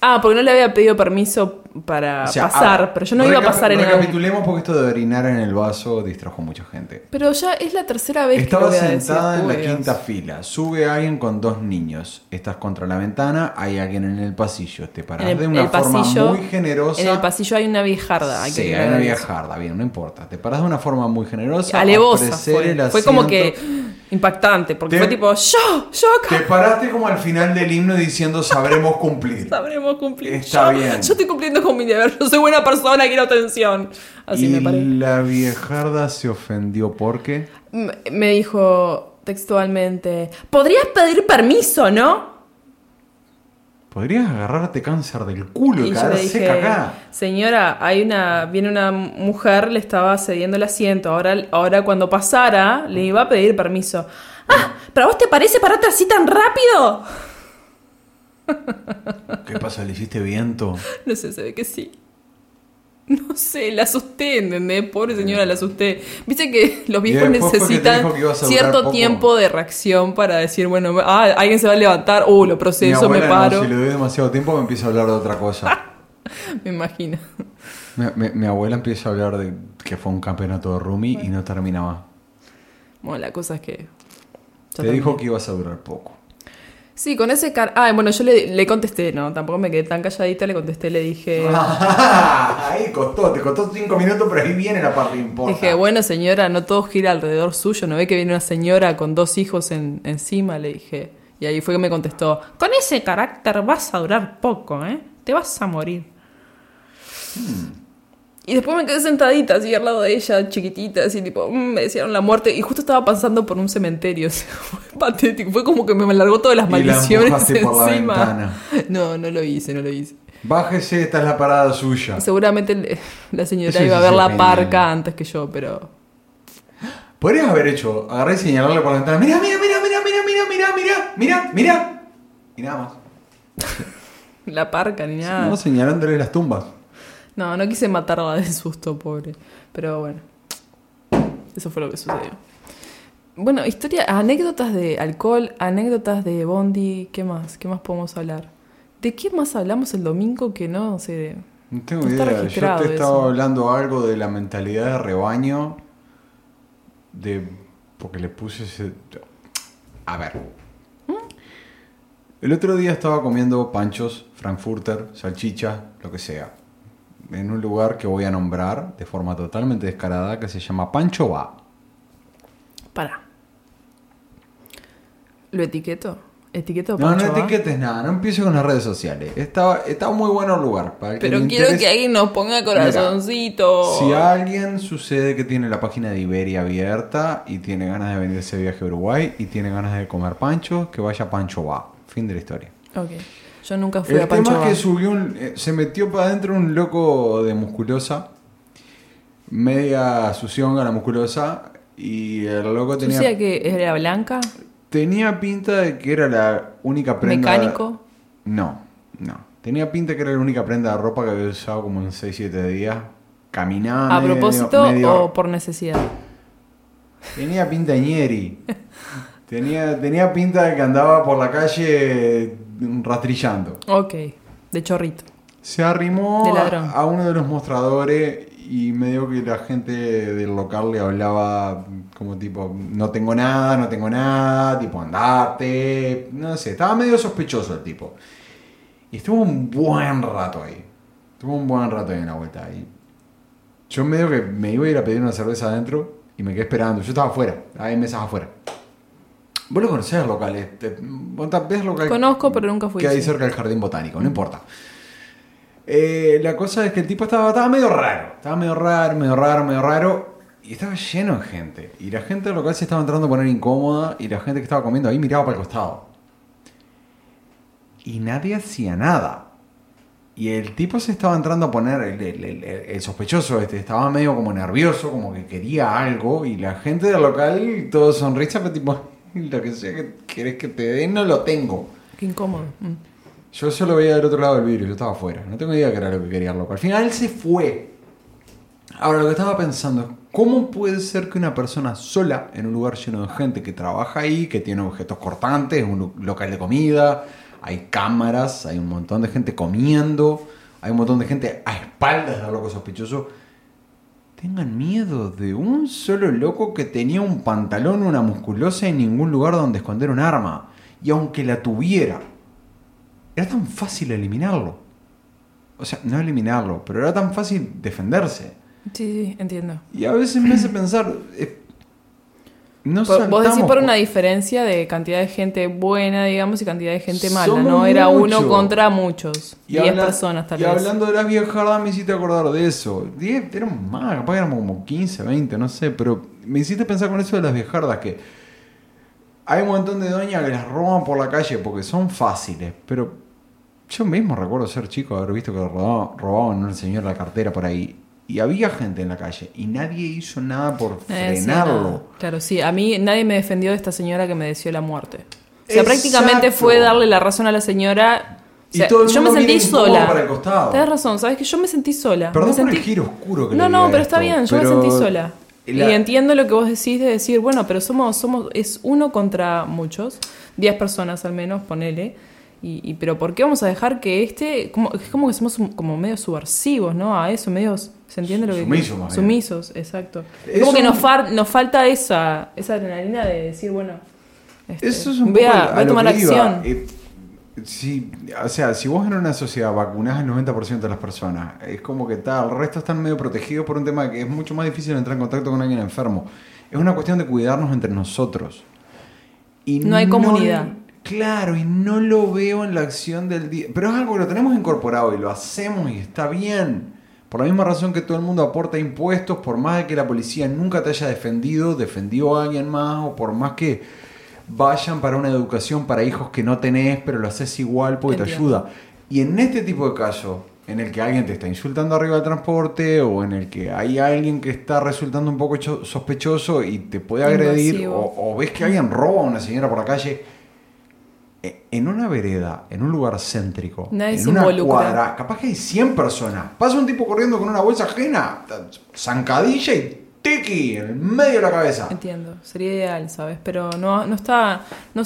Ah, porque no le había pedido permiso para O sea, pasar, ah, pero yo no iba a pasar en el Recapitulemos porque esto de orinar en el vaso distrajo a mucha gente. Pero ya es la tercera vez Estaba que lo voy a decir. sentada en la Dios. quinta fila. Sube alguien con dos niños. Estás contra la ventana. Hay alguien en el pasillo. Te el, de una forma pasillo, muy generosa. En el pasillo hay una viejarda. Hay que sí, hay una viejarda. Bien, no importa. Te parás de una forma muy generosa. Alevosa fue. como que impactante, porque Te- fue tipo, yo, yo Te acá. paraste como al final del himno diciendo sabremos cumplir. Sabremos cumplir. Está yo, bien. yo estoy cumpliendo con mi deber. Yo soy buena persona, quiero atención. Así y me paré. la viejarda se ofendió porque. Me dijo textualmente, podrías pedir permiso, ¿no? Podrías agarrarte cáncer del culo y, Y yo caer le seca dije, acá. señora, hay una, viene una mujer, le estaba cediendo el asiento. Ahora, ahora cuando pasara, le iba a pedir permiso. Ah, ¿pero a vos te parece pararte así tan rápido? ¿Qué pasa? ¿Le hiciste viento? No sé, se ve que sí. No sé, la asusté, ¿entendés? Pobre señora, la asusté. Viste que los viejos que necesitan que cierto poco. tiempo de reacción para decir, bueno, ah, alguien se va a levantar, uh, lo proceso, me no, paro. si le doy demasiado tiempo me empieza a hablar de otra cosa. Me imagino. mi, mi- mi abuela empieza a hablar de que fue un campeonato de rumi y no terminaba. Bueno, la cosa es que. Te dijo que ibas a durar poco. Sí, con ese car... Ah, bueno, yo le, le contesté, no, tampoco me quedé tan calladita, le contesté, le dije... ahí costó, te costó cinco minutos, pero ahí viene la parte importante. Dije, bueno señora, no todo gira alrededor suyo, ¿no ve que viene una señora con dos hijos en, encima? Le dije. Y ahí fue que me contestó, con ese carácter vas a durar poco, ¿eh? Te vas a morir. Y después me quedé sentadita así al lado de ella, chiquitita, así tipo, mm, me decían la muerte. Y justo estaba pasando por un cementerio. o sea, fue patético. Fue como que me largó todas las Y maldiciones por encima. No, no lo hice, no lo hice. Bájese, esta es la parada suya. Seguramente la señora Eso iba a ver la genial. parca antes que yo, pero. Podrías haber hecho, agarré y señalarle por la ventana. Mira, mira, mira, mira, mira, mira, mira, mira, mira, mira. Y nada más. La parca ni nada. No señalándole las tumbas. No, no quise matarla de susto, pobre. Pero bueno. Eso fue lo que sucedió. Bueno, historia, anécdotas de alcohol, anécdotas de Bondi, ¿qué más? ¿Qué más podemos hablar? ¿De qué más hablamos el domingo que no sé? No tengo No está idea. Yo te estaba eso. hablando algo de la mentalidad de rebaño. De. Porque le puse ese. A ver. El otro día estaba comiendo panchos, frankfurter, salchicha, lo que sea. En un lugar que voy a nombrar de forma totalmente descarada que se llama Pancho Va. Para. ¿Lo etiqueto? ¿Etiqueto No, no Va? etiquetes nada, no empieces con las redes sociales. Estaba, estaba muy bueno el lugar. Para el que Pero quiero interese- que alguien nos ponga corazoncito. Si a alguien sucede que tiene la página de Iberia abierta y tiene ganas de venir ese viaje a Uruguay y tiene ganas de comer pancho, que vaya Pancho Va. Fin de la historia. Ok. Yo nunca fui El a Pancho tema es que subió un, eh, se metió para adentro un loco de musculosa, media sucionga la musculosa, y el loco tenía, ¿Sucia que era blanca? tenía pinta de que era la única prenda... ¿Mecánico? No, no. Tenía pinta que era la única prenda de ropa que había usado como en 6-7 días. Caminaba. ¿A medio- propósito medio- o por necesidad? Tenía pinta de ñeri. tenía, tenía pinta de que andaba por la calle rastrillando. Ok. De chorrito. Se arrimó a, uno de los mostradores y medio que la gente del local le hablaba como tipo, no tengo nada, no tengo nada, tipo, andate. No sé, estaba medio sospechoso el tipo. Y estuvo un buen rato ahí. Estuvo un buen rato ahí en la vuelta. Y yo medio que me iba a ir a pedir una cerveza adentro y me quedé esperando. Yo estaba afuera, hay mesas afuera. Vos lo conocés el local, este, ves local Conozco, pero nunca fui. que hay cerca del jardín botánico, no importa. Eh, la cosa es que el tipo estaba, estaba medio raro, estaba medio raro, medio raro, medio raro, y estaba lleno de gente. Y la gente del local se estaba entrando a poner incómoda, y la gente que estaba comiendo ahí miraba para el costado. Y nadie hacía nada. Y el tipo se estaba entrando a poner, el, el- el- el sospechoso este, estaba medio como nervioso, como que quería algo, y la gente del local, todo sonrisa, pero tipo, lo que sea que querés que te den, no lo tengo. Qué incómodo. Mm. Yo solo veía del otro lado del vidrio, yo estaba afuera. No tengo idea qué era lo que quería loco. Al final él se fue. Ahora lo que estaba pensando es, ¿cómo puede ser que una persona sola, en un lugar lleno de gente que trabaja ahí, que tiene objetos cortantes, un lo- local de comida, hay cámaras, hay un montón de gente comiendo, hay un montón de gente a espaldas del loco sospechoso, tengan miedo de un solo loco que tenía un pantalón, una musculosa y ningún lugar donde esconder un arma? Y aunque la tuviera, era tan fácil eliminarlo. O sea, no eliminarlo, pero era tan fácil defenderse. Sí, sí, entiendo. Y a veces me hace pensar, eh, no Por- vos decís por una diferencia de cantidad de gente buena, digamos, y cantidad de gente mala, Somos ¿no? Era uno contra muchos. Y Diez habla- personas tal y vez. hablando de las viejardas me hiciste acordar de eso. Diez, eran más, capaz éramos como 15, 20, no sé, pero me hiciste pensar con eso de las viejardas que hay un montón de doñas que las roban por la calle porque son fáciles, pero yo mismo recuerdo ser chico, haber visto que robaban, robaban a un señor la cartera por ahí. Y había gente en la calle y nadie hizo nada por Eh, frenarlo. nada. Claro, sí. A mí nadie me defendió de esta señora que me deseó la muerte. O sea, Exacto. prácticamente fue darle la razón a la señora. O Y sea, todo el yo me mundo sentí mira incómodo sola. para el costado. Tenés razón, ¿sabes que Yo me sentí sola. Perdón me por sentí... el giro oscuro que le No, di no, pero está bien, yo pero me sentí sola. la- Y entiendo lo que vos decís de decir, bueno, pero somos, somos, es uno contra muchos, 10 personas al menos, ponele. Y, y- pero ¿por qué vamos a dejar que este, como, es como que somos como medio subversivos, ¿no? A eso, medios, ¿se entiende lo que Sumisos, más bien. Sumisos, exacto. Es como que nos, far- nos falta esa, esa adrenalina de decir, bueno, este, Eso es un voy poco a, a voy a lo tomar acción. Eh, si, o sea, si vos en una sociedad vacunás el 90% de las personas, es como que tal, el resto están medio protegidos por un tema de que es mucho más difícil entrar en contacto con alguien enfermo. Es una cuestión de cuidarnos entre nosotros. Y No hay comunidad. Claro, y no lo veo en la acción del día. Pero es algo que lo tenemos incorporado y lo hacemos y está bien. Por la misma razón que todo el mundo aporta impuestos, por más de que la policía nunca te haya defendido, defendió a alguien más, o por más que vayan para una educación para hijos que no tenés, pero lo haces igual porque te ayuda. Y en este tipo de casos, en el que alguien te está insultando arriba del transporte, o en el que hay alguien que está resultando un poco cho- sospechoso y te puede agredir, o, o ves que alguien roba a una señora por la calle, en una vereda, en un lugar céntrico, Nadie en una involucra. cuadra, capaz que hay 100 personas. Pasa un tipo corriendo con una bolsa ajena, zancadilla y tiki en el medio de la cabeza. Entiendo, sería ideal, ¿sabes? Pero no, no está, no,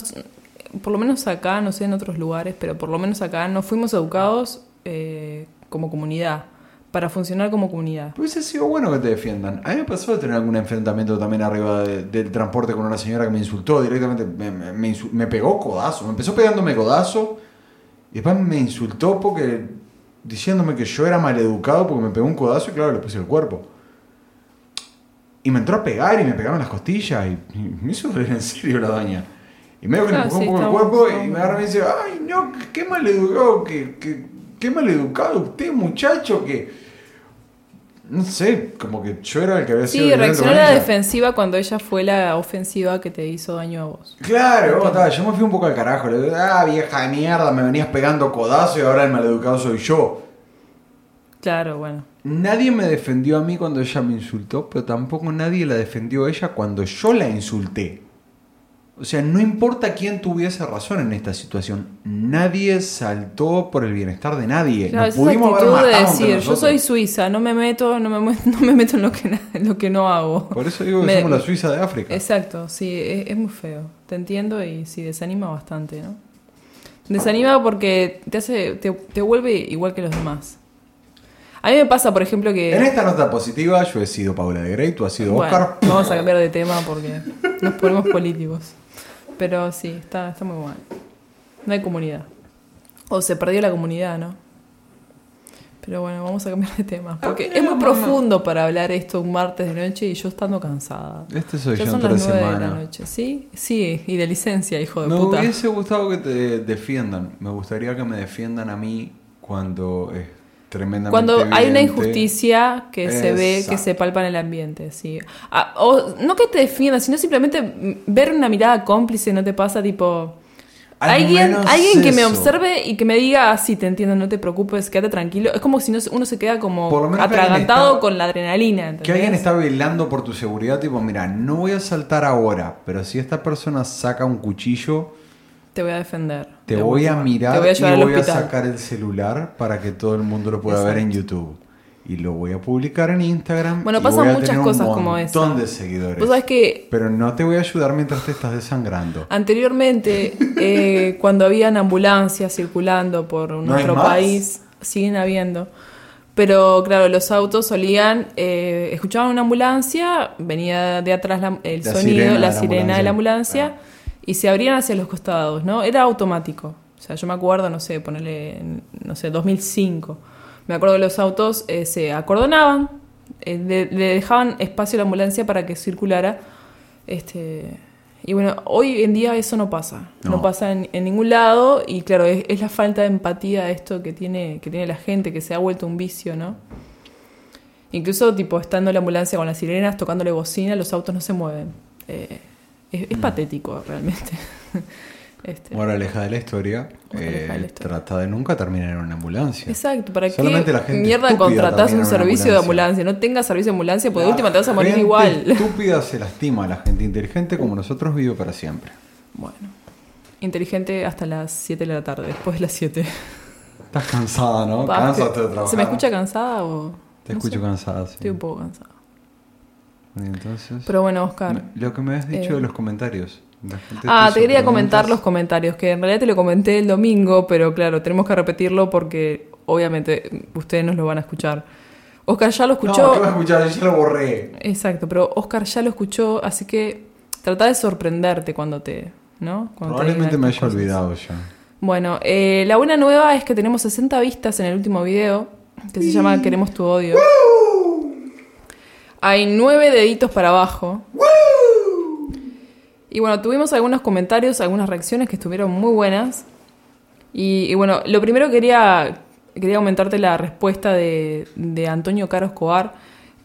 por lo menos acá, no sé en otros lugares, pero por lo menos acá no fuimos educados eh, como comunidad, para funcionar como comunidad. Pero hubiese sido bueno que te defiendan. A mí me pasó de tener algún enfrentamiento también arriba de- del transporte con una señora que me insultó directamente. Me, me- me insu- me pegó codazo. Me empezó pegándome codazo. Y después me insultó porque. diciéndome que yo era maleducado porque me pegó un codazo y claro, le puse el cuerpo. Y me entró a pegar y me pegaba en las costillas. Y, y me hizo en serio la daña. Y medio que Claro, empujó sí, un poco el cuerpo y me agarra y me dice: ¡Ay, no! ¡Qué maleducado! ¡Qué, qué, qué maleducado usted, muchacho! Que. No sé, como que yo era el que había sido Sí, reaccionó a la defensiva cuando ella fue la ofensiva que te hizo daño a vos. Claro, vos, ta, yo me fui un poco al carajo. Le digo, ah, vieja de mierda, me venías pegando codazo y ahora el maleducado soy yo. Claro, bueno. Nadie me defendió a mí cuando ella me insultó, pero tampoco nadie la defendió a ella cuando yo la insulté. O sea, no importa quién tuviese razón en esta situación, nadie saltó por el bienestar de nadie. Claro, Nos esa pudimos haber actitud de decir, yo soy suiza, no me meto, no me, mu- no me meto en lo que, na- en lo que no hago. Por eso digo que Me- somos la Suiza de África. Exacto, sí, es, es muy feo. Te entiendo y sí, desanima bastante, ¿no? Desanima porque te hace, te, te vuelve igual que los demás. A mí me pasa, por ejemplo, que... En esta nota positiva, yo he sido Paula de Grey, tú has sido Bueno, Oscar. vamos a cambiar de tema porque nos ponemos políticos. Pero sí, está, está muy mal. No hay comunidad. O se perdió la comunidad, ¿no? Pero bueno, vamos a cambiar de tema. Porque es muy profundo para hablar esto un martes de noche y yo estando cansada. Este soy Ya yo son las tres nueve de la noche, ¿sí? Sí, y de licencia, hijo de Me puta. hubiese gustado que te defiendan. Me gustaría que me defiendan a mí cuando es tremendamente Cuando hay una injusticia que se ve, que se palpa en el ambiente, sí. Ah, o no que te defiendan, sino simplemente ver una mirada cómplice, ¿no te pasa? Tipo, Al alguien, alguien que me observe y que me diga, ah, sí, te entiendo, no te preocupes, quédate tranquilo. Es como si no, uno se queda como Por lo menos que alguien atragantado está- con la adrenalina. Que alguien está velando por tu seguridad, tipo, mira, no voy a saltar ahora, pero si esta persona saca un cuchillo, Te voy a defender. te voy a mirar Te voy a llevar y al voy a sacar el celular para que todo el mundo lo pueda ver en YouTube. Y lo voy a publicar en Instagram. Bueno, y pasan voy a muchas tener cosas un como esa. montón de seguidores. Vos sabés que Pero no te voy a ayudar mientras te estás desangrando. Anteriormente, eh, cuando habían ambulancias circulando por nuestro más? país, siguen habiendo. Pero claro, los autos solían, eh, escuchaban una ambulancia, venía de atrás la- el La sonido, sirena de la la sirena de la ambulancia. ambulancia, y se abrían hacia los costados, ¿no? Era automático. O sea, yo me acuerdo, no sé, ponerle, no sé, 2005. Me acuerdo que los autos eh, se acordonaban, eh, le, le dejaban espacio a la ambulancia para que circulara. Este, y bueno, hoy en día eso no pasa. No, No. pasa en, en ningún lado. Y claro, es, es la falta de empatía esto que tiene, que tiene la gente, que se ha vuelto un vicio, ¿no? Incluso, tipo, estando en la ambulancia con las sirenas, tocándole bocina, los autos no se mueven. Eh, es, Mm. patético, realmente. Este, Moraleja de la historia, de eh, historia. trata de nunca terminar en una ambulancia. Exacto, ¿para Solamente qué la gente mierda contratás un servicio de ambulancia. No tengas servicio de ambulancia, porque de última te vas a morir gente igual. estúpida se lastima, la gente inteligente como nosotros vive para siempre. Bueno, inteligente hasta las 7 de la tarde, después de las 7. Estás cansada, ¿no? Cansate de ¿Se trabajar. me escucha cansada o.? Te no escucho sé. cansada, sí. Estoy un poco cansada. Entonces, Pero bueno, Oscar. lo que me has dicho eh, de los comentarios. Ah, te quería comentar los comentarios, que en realidad te lo comenté el domingo, pero claro, tenemos que repetirlo porque obviamente ustedes nos lo van a escuchar. Oscar ya lo escuchó. No, ¿qué vas a escuchar? Yo ya lo borré. Exacto, pero Oscar ya lo escuchó, así que trata de sorprenderte cuando te. ¿no? Cuando te Probablemente me haya cosas. olvidado ya. Bueno, eh, la buena nueva es que tenemos 60 vistas en el último video, que se llama Queremos tu odio. Hay nueve deditos para abajo. Y bueno, tuvimos algunos comentarios, algunas reacciones que estuvieron muy buenas. Y, y bueno, lo primero quería, quería aumentarte la respuesta de, de Antonio Caro Escobar,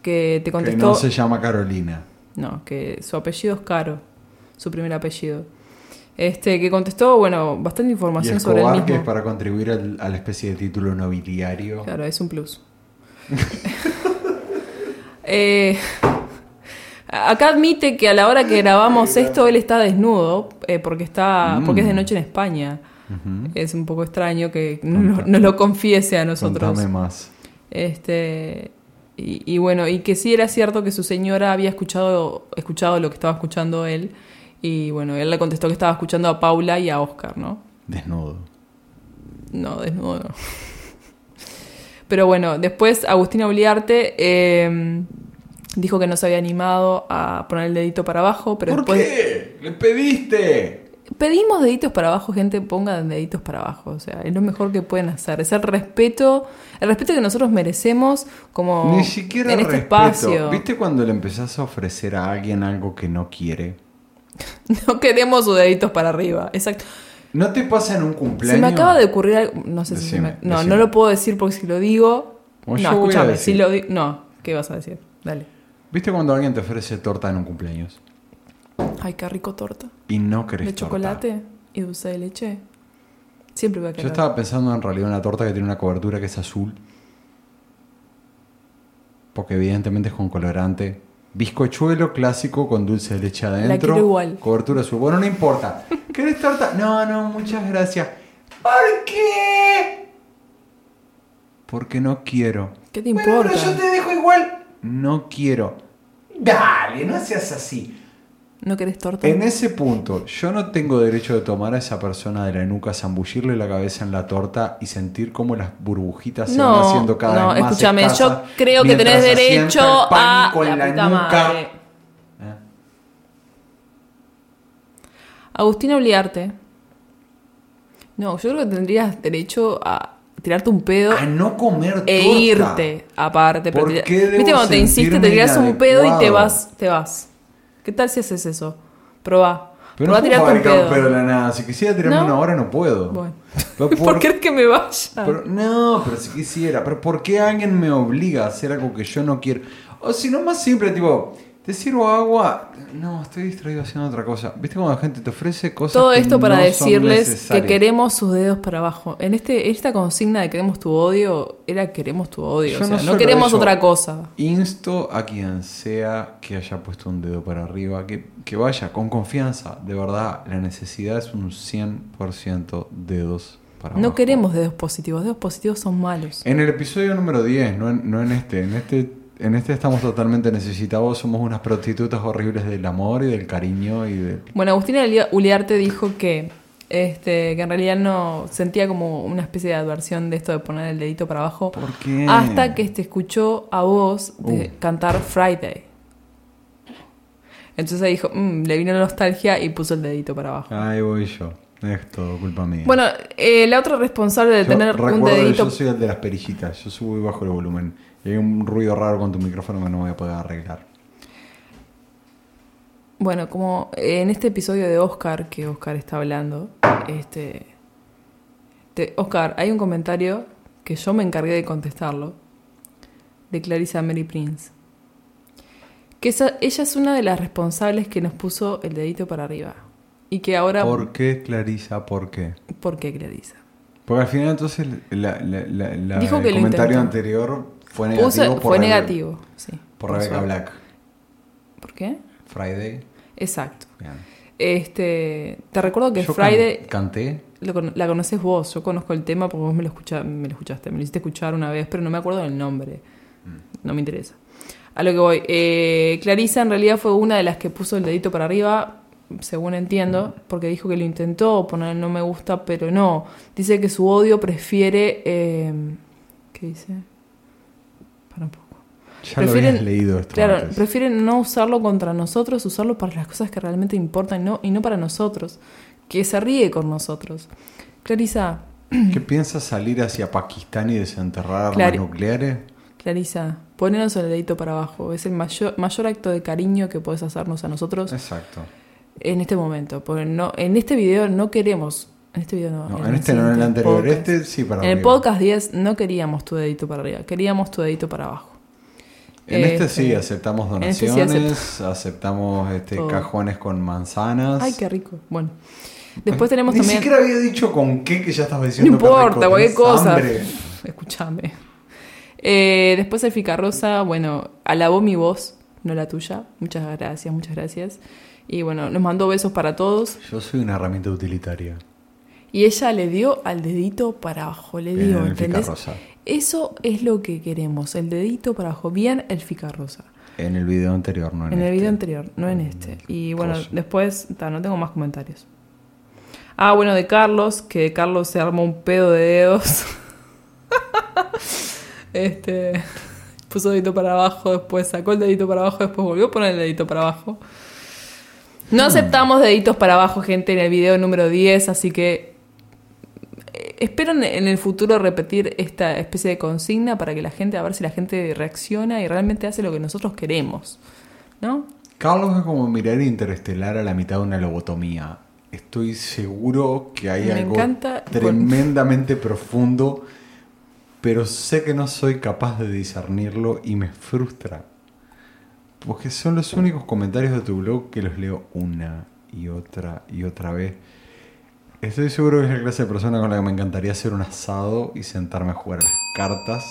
que te Que contestó... no se llama Carolina. No, que su apellido es Caro, su primer apellido. Este, que contestó, bueno, bastante Y información sobre él Escobar, que mismo. es para contribuir al- a la especie de título nobiliario. Claro, es un plus. Eh, acá admite que a la hora que grabamos esto él está desnudo eh, porque está porque es de noche en España. Es un poco extraño que no, lo- no lo confiese a nosotros. Contame más. Este y, y bueno, y que sí era cierto que su señora había escuchado escuchado lo que estaba escuchando él y bueno, él le contestó que estaba escuchando a Paula y a Oscar, ¿no? Desnudo. No, desnudo no. Pero bueno, después Agustina Uliarte eh, dijo que no se había animado a poner el dedito para abajo, pero ¿Por después qué? ¿Le pediste? pedimos deditos para abajo, gente, pongan deditos para abajo, o sea, es lo mejor que pueden hacer, es el respeto, el respeto que nosotros merecemos como Ni siquiera en este respeto. espacio. ¿Viste cuando le empezás a ofrecer a alguien algo que no quiere? No queremos sus deditos para arriba, exacto. ¿No te pasa en un cumpleaños? Se me acaba de ocurrir algo, no sé si se me- no, decime. no lo puedo decir porque si lo digo, O no, yo escúchame, si lo digo, no, ¿qué vas a decir? Dale. ¿Viste cuando alguien te ofrece torta en un cumpleaños? Ay, qué rico torta. Y no querés de torta? chocolate y dulce de leche. Siempre voy a Yo querer. estaba pensando en realidad en una torta que tiene una cobertura que es azul. Porque evidentemente es con colorante. Bizcochuelo clásico con dulce de leche adentro. quiero igual. Cobertura azul. Bueno, no importa. ¿Querés torta? No, no, muchas gracias. ¿Por qué? Porque no quiero. ¿Qué te Bueno, importa? pero yo te dejo igual. No quiero. Dale, no seas así. ¿No querés torta? En ese punto, yo no tengo derecho de tomar a esa persona de la nuca, zambullirle la cabeza en la torta y sentir cómo las burbujitas se van No, haciendo cada no, vez más escúchame, escasas yo creo que tenés derecho a con la la, puta nuca. madre. ¿Eh? Agustina Uliarte. No, yo creo que tendrías derecho a tirarte un pedo A no comer e torta. irte aparte. pero ¿Por te- qué debo Viste cuando te insiste, te tiras un pedo y te vas, te vas. ¿Qué tal si haces eso? Probá. Pero Probá no a puedo fabricar un pedo. pedo de la nada. Si quisiera tirarme ¿No? una hora, no puedo. Bueno. ¿Por por- qué crees que me vaya? pero- no, pero si quisiera. Pero ¿por qué alguien me obliga a hacer algo que yo no quiero? O si no, más simple, tipo, te sirvo agua. No, estoy distraído haciendo otra cosa. ¿Viste cuando la gente te ofrece cosas Todo que esto para no decirles que queremos sus dedos para abajo. En este esta consigna de queremos tu odio, era queremos tu odio. Yo o sea, no no, queremos eso. otra cosa. Insto a quien sea que haya puesto un dedo para arriba, que, que vaya con confianza. De verdad, la necesidad es un 100% dedos para No abajo. queremos dedos positivos. Dedos positivos son malos. En el episodio número 10, no en, no en este. En este en este estamos totalmente necesitados. Somos unas prostitutas horribles del amor y del cariño y del... Bueno, Agustina Ulia- Uliarte dijo que, este, que en realidad no sentía como una especie de adversión de esto de poner el dedito para abajo. ¿Por qué? Hasta que te escuchó a vos de Uh. cantar Friday. Entonces dijo, "Mm", le vino la nostalgia y puso el dedito para abajo. Ahí voy yo. Es todo culpa mía. Bueno, eh, la otra responsable de Yo tener un dedito. yo soy el de las perillitas. Yo subo y bajo el volumen. Y hay un ruido raro con tu micrófono que no voy a poder arreglar. Bueno, como en este episodio de Oscar, que Oscar está hablando, este. te- Oscar, hay un comentario que yo me encargué de contestarlo, de Clarissa Mary Prince. Que esa- ella es una de las responsables que nos puso el dedito para arriba. Y que ahora. ¿Por qué, Clarisa? ¿Por qué? ¿Por qué, Clarissa? Porque al final entonces la- la- la- la- Dijo el que comentario anterior fue negativo. Puso- por fue Rebe- negativo, sí. Por Rebecca. Black. ¿Por qué? Friday. Exacto. Bien. Este, te recuerdo que Yo can- Friday canté. lo la conoces vos, yo conozco el tema porque vos me lo, escucha- me lo escuchaste, me lo hiciste escuchar una vez, pero no me acuerdo del nombre, no me interesa. A lo que voy, eh, Clarisa en realidad fue una de las que puso el dedito para arriba, según entiendo, porque dijo que lo intentó poner no me gusta, pero no. Dice que su odio prefiere... eh, ¿Qué dice? Ya lo habías leído esto Claro, antes. prefieren no usarlo contra nosotros, usarlo para las cosas que realmente importan y no, y no para nosotros. Que se ríe con nosotros. Clarisa, ¿Qué piensas salir hacia Pakistán y desenterrar armas nucleares? Clarisa, ponernos el dedito para abajo. Es el mayor, mayor acto de cariño que puedes hacernos a nosotros Exacto. en este momento. Porque no, en este video no queremos. En este video no. No, en este no, en el anterior. podcast. Este sí para En el podcast 10 no queríamos tu dedito para arriba, queríamos tu dedito para abajo. En este, Este, sí aceptamos en este sí donaciones, aceptamos este Todo. cajones con manzanas. Ay, qué rico. Bueno. Después tenemos Ni también. siquiera había dicho con qué que ya estabas No diciendo. qué importa, cualquier cosa. Escúchame. Eh, después el Ficarrosa, bueno, alabó mi voz, no la tuya. Muchas gracias, muchas gracias. Y bueno, nos mandó besos para todos. Yo soy una herramienta utilitaria. Y ella le dio al dedito para abajo, le dio, ¿entendés? Ficarrosa. Eso es lo que queremos, el dedito para abajo, bien el Ficarrosa. En el video anterior, no en, En el este. video anterior, no en este. Y bueno, después, ta, no tengo más comentarios. Ah, bueno, de Carlos, que de Carlos se armó un pedo de dedos. este. Puso dedito para abajo, después sacó el dedito para abajo, después volvió a poner el dedito para abajo. No aceptamos deditos para abajo, gente, en el video número 10, así que espero en- en el futuro repetir esta especie de consigna para que la gente, a ver si la gente reacciona y realmente hace lo que nosotros queremos. ¿No? Carlos es como mirar interestelar a la mitad de una lobotomía. Estoy seguro que hay Me algo encanta- tremendamente profundo, pero sé que no soy capaz de discernirlo y me frustra. Porque son los únicos comentarios de tu blog que los leo una y otra y otra vez. Estoy seguro que es la clase de persona con la que me encantaría hacer un asado y sentarme a jugar a las cartas.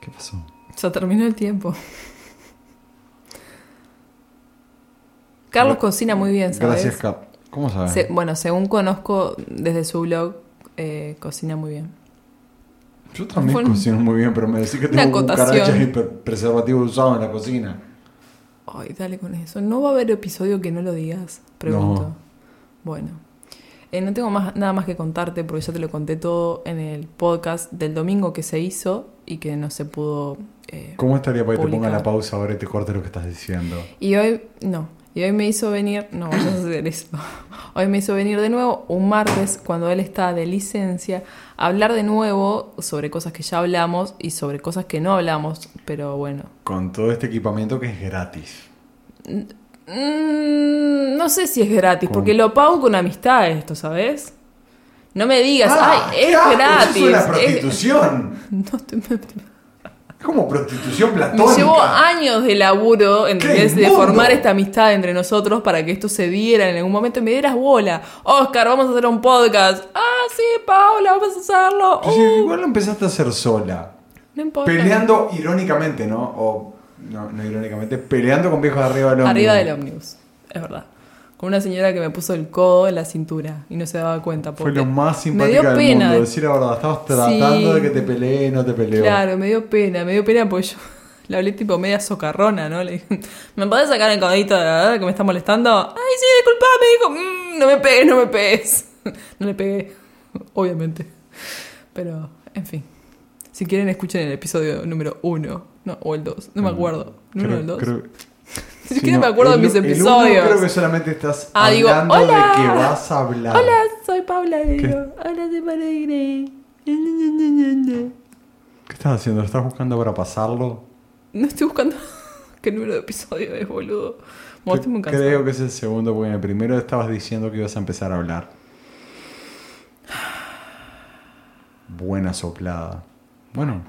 ¿Qué pasó? Se terminó el tiempo. Carlos cocina muy bien, ¿sabes? Gracias, Cap. ¿Cómo sabes? Se- bueno, según conozco desde su blog, eh, cocina muy bien. Yo también Fue cocino muy bien, pero me decís que tengo cucarachas y preservativos usados en la cocina. Ay, dale con eso. ¿No va a haber episodio que no lo digas? Pregunto. No. Bueno. Eh, no tengo más, nada más que contarte porque ya te lo conté todo en el podcast del domingo que se hizo y que no se pudo... eh, ¿Cómo estaría para que te ponga la pausa ahora y te corte lo que estás diciendo? Y hoy, no, y hoy me hizo venir, no vamos a hacer eso. Hoy me hizo venir de nuevo un martes cuando él está de licencia a hablar de nuevo sobre cosas que ya hablamos y sobre cosas que no hablamos, pero bueno. Con todo este equipamiento que es gratis. Mm, no sé si es gratis, ¿Cómo? porque lo pago con amistad esto, ¿sabes? No me digas, Ah, ay, ¿qué es gratis. Eso es una es- prostitución. No te- me- Es como prostitución Me platónica. llevó años de laburo, ¿entendés? ¡Qué De formar esta amistad entre nosotros para que esto se diera en algún momento y me dieras bola. Oscar, vamos a hacer un podcast. Ah, sí, Paula, vamos a hacerlo. Uh, igual lo empezaste a hacer sola. no importa. Peleando irónicamente, ¿no? O, no, no irónicamente, peleando con viejos arriba del ómnibus. Arriba del ómnibus, es verdad. Con una señora que me puso el codo en la cintura y no se daba cuenta. Fue lo más simpático del pena. mundo. Decir la verdad, estabas tratando Sí. de que te pelee, no te peleó. Claro, me dio pena, me dio pena porque yo le hablé tipo media socarrona, ¿no? Le dije, ¿me podés sacar el codito de la verdad que me está molestando? Ay, sí, disculpame, dijo, "Mm, no me pegues, no me pegues. no le pegué, obviamente. Pero, en fin. Si quieren, escuchen el episodio número uno, no, o el dos, no me acuerdo. ¿Número Creo- el dos? creo- Ni siquiera me acuerdo de el- mis el episodios. creo que solamente estás Ah, digo, hablando "Hola". de que vas a hablar. Hola, soy Paula, digo. Hola, soy Paula ¿Qué estás haciendo? ¿Lo estás buscando para pasarlo? No estoy buscando qué número de episodio es, boludo. Estoy muy. Creo que es el segundo, porque en el primero estabas diciendo que ibas a empezar a hablar. Buena soplada. Bueno,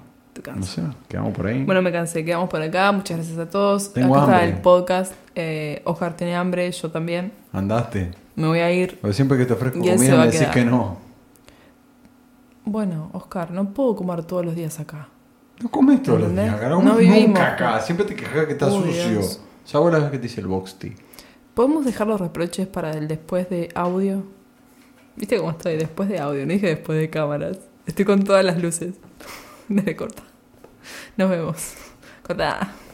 No sé, quedamos por ahí. Bueno, me cansé, quedamos por acá. Muchas gracias a todos. Tengo acá está hambre. el podcast. Eh, Oscar tiene hambre, yo también. Andaste. Me voy a ir. Porque siempre que te ofrezco Y comida me decís que no. Bueno, Oscar, no puedo comer todos los días acá. No comes todos los días, acá no, vivimos. nunca acá. Siempre te quejas que está sucio. Dios. Ya vos la vez que te hice el box tea. ¿Podemos dejar los reproches para el después de audio? ¿Viste cómo estoy? Después de audio, no dije después de cámaras. Estoy con todas las luces. Dale, corta. Nos vemos. Corta.